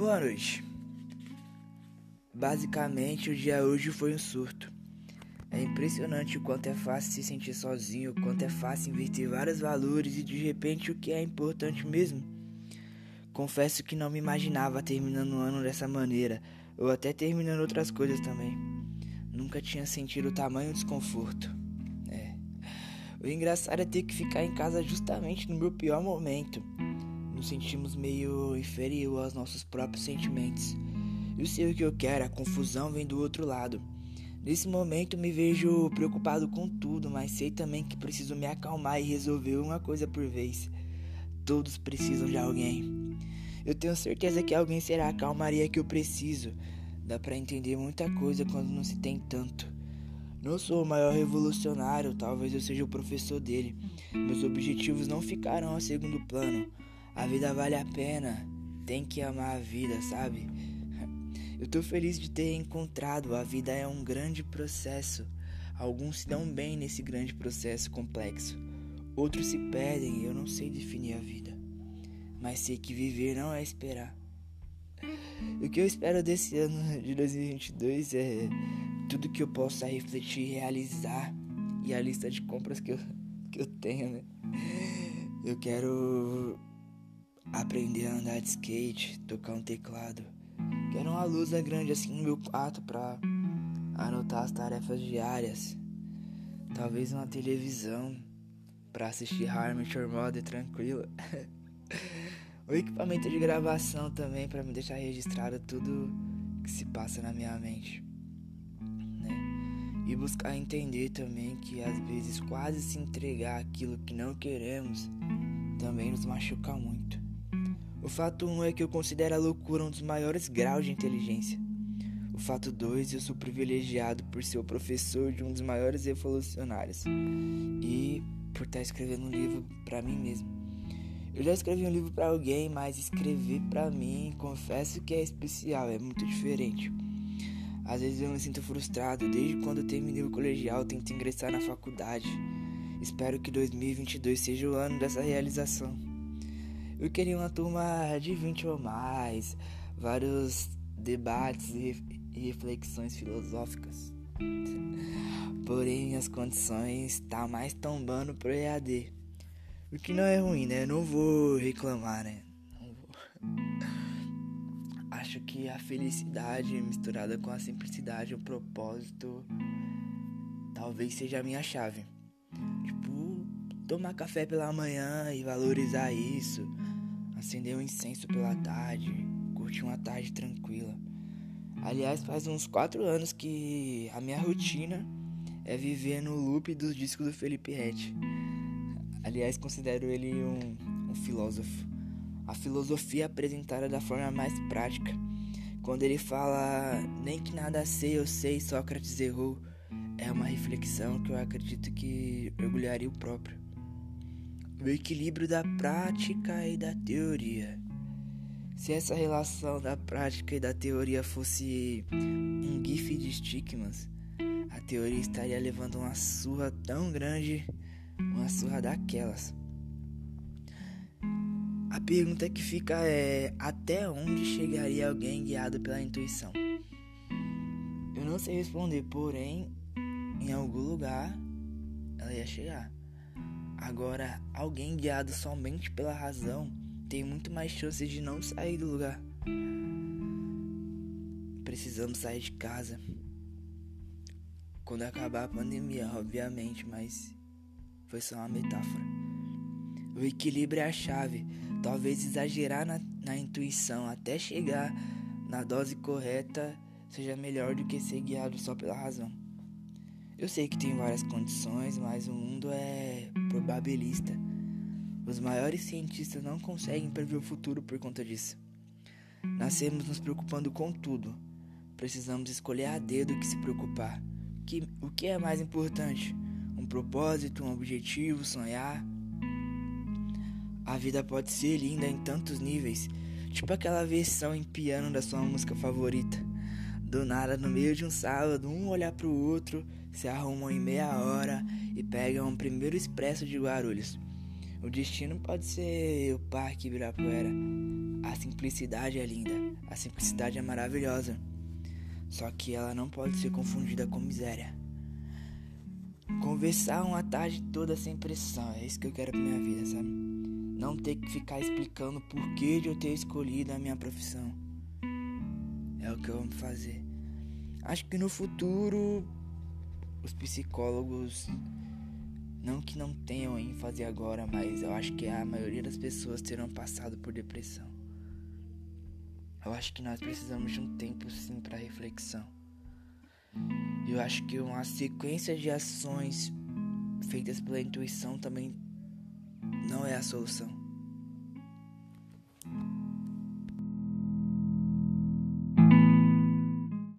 Boa noite. Basicamente, o dia hoje foi um surto. É impressionante o quanto é fácil se sentir sozinho, o quanto é fácil inverter vários valores e de repente o que é importante mesmo. Confesso que não me imaginava terminando o ano dessa maneira, ou até terminando outras coisas também. Nunca tinha sentido o tamanho desconforto. É. O engraçado é ter que ficar em casa justamente no meu pior momento. Nos sentimos meio inferior aos nossos próprios sentimentos. Eu sei o que eu quero, a confusão vem do outro lado. Nesse momento me vejo preocupado com tudo, mas sei também que preciso me acalmar e resolver uma coisa por vez. Todos precisam de alguém. Eu tenho certeza que alguém será a calmaria que eu preciso. Dá para entender muita coisa quando não se tem tanto. Não sou o maior revolucionário, talvez eu seja o professor dele. Meus objetivos não ficarão a segundo plano. A vida vale a pena. Tem que amar a vida, sabe? Eu tô feliz de ter encontrado. A vida é um grande processo. Alguns se dão bem nesse grande processo complexo. Outros se perdem eu não sei definir a vida. Mas sei que viver não é esperar. O que eu espero desse ano de 2022 é tudo que eu possa refletir e realizar. E a lista de compras que eu, que eu tenho, né? Eu quero aprender a andar de skate, tocar um teclado Quero uma luz grande assim no meu quarto pra anotar as tarefas diárias. Talvez uma televisão pra assistir Harmony Mother tranquilo. o equipamento de gravação também para me deixar registrado tudo que se passa na minha mente. Né? E buscar entender também que às vezes quase se entregar aquilo que não queremos também nos machuca muito. O fato 1 um é que eu considero a loucura um dos maiores graus de inteligência. O fato 2, eu sou privilegiado por ser o professor de um dos maiores evolucionários e por estar escrevendo um livro para mim mesmo. Eu já escrevi um livro para alguém, mas escrever para mim, confesso que é especial, é muito diferente. Às vezes eu me sinto frustrado desde quando eu terminei o colegial, tento ingressar na faculdade. Espero que 2022 seja o ano dessa realização. Eu queria uma turma de 20 ou mais, vários debates e reflexões filosóficas. Porém, minhas condições tá mais tombando pro EAD. O que não é ruim, né? Não vou reclamar, né? Não vou. Acho que a felicidade misturada com a simplicidade, o propósito, talvez seja a minha chave. Tipo, tomar café pela manhã e valorizar isso acender um incenso pela tarde, curtir uma tarde tranquila. Aliás, faz uns quatro anos que a minha rotina é viver no loop dos discos do Felipe Rett. Aliás, considero ele um, um filósofo. A filosofia apresentada da forma mais prática. Quando ele fala, nem que nada sei, eu sei, Sócrates errou, é uma reflexão que eu acredito que orgulharia o próprio o equilíbrio da prática e da teoria. Se essa relação da prática e da teoria fosse um gif de estigmas, a teoria estaria levando uma surra tão grande, uma surra daquelas. A pergunta que fica é: até onde chegaria alguém guiado pela intuição? Eu não sei responder, porém, em algum lugar ela ia chegar. Agora, alguém guiado somente pela razão tem muito mais chances de não sair do lugar. Precisamos sair de casa. Quando acabar a pandemia, obviamente, mas foi só uma metáfora. O equilíbrio é a chave. Talvez exagerar na, na intuição até chegar na dose correta seja melhor do que ser guiado só pela razão. Eu sei que tem várias condições, mas o mundo é probabilista. Os maiores cientistas não conseguem prever o futuro por conta disso. Nascemos nos preocupando com tudo. Precisamos escolher a dedo o que se preocupar. Que, o que é mais importante? Um propósito, um objetivo, sonhar? A vida pode ser linda em tantos níveis, tipo aquela versão em piano da sua música favorita. Do nada, no meio de um sábado, um olhar pro outro, se arrumam em meia hora e pegam o primeiro expresso de Guarulhos. O destino pode ser o Parque Ibirapuera. A simplicidade é linda, a simplicidade é maravilhosa. Só que ela não pode ser confundida com miséria. Conversar uma tarde toda sem pressão, é isso que eu quero pra minha vida, sabe? Não ter que ficar explicando o porquê de eu ter escolhido a minha profissão. É o que eu amo fazer. Acho que no futuro os psicólogos não que não tenham ênfase agora, mas eu acho que a maioria das pessoas terão passado por depressão. Eu acho que nós precisamos de um tempo sim para reflexão. Eu acho que uma sequência de ações feitas pela intuição também não é a solução.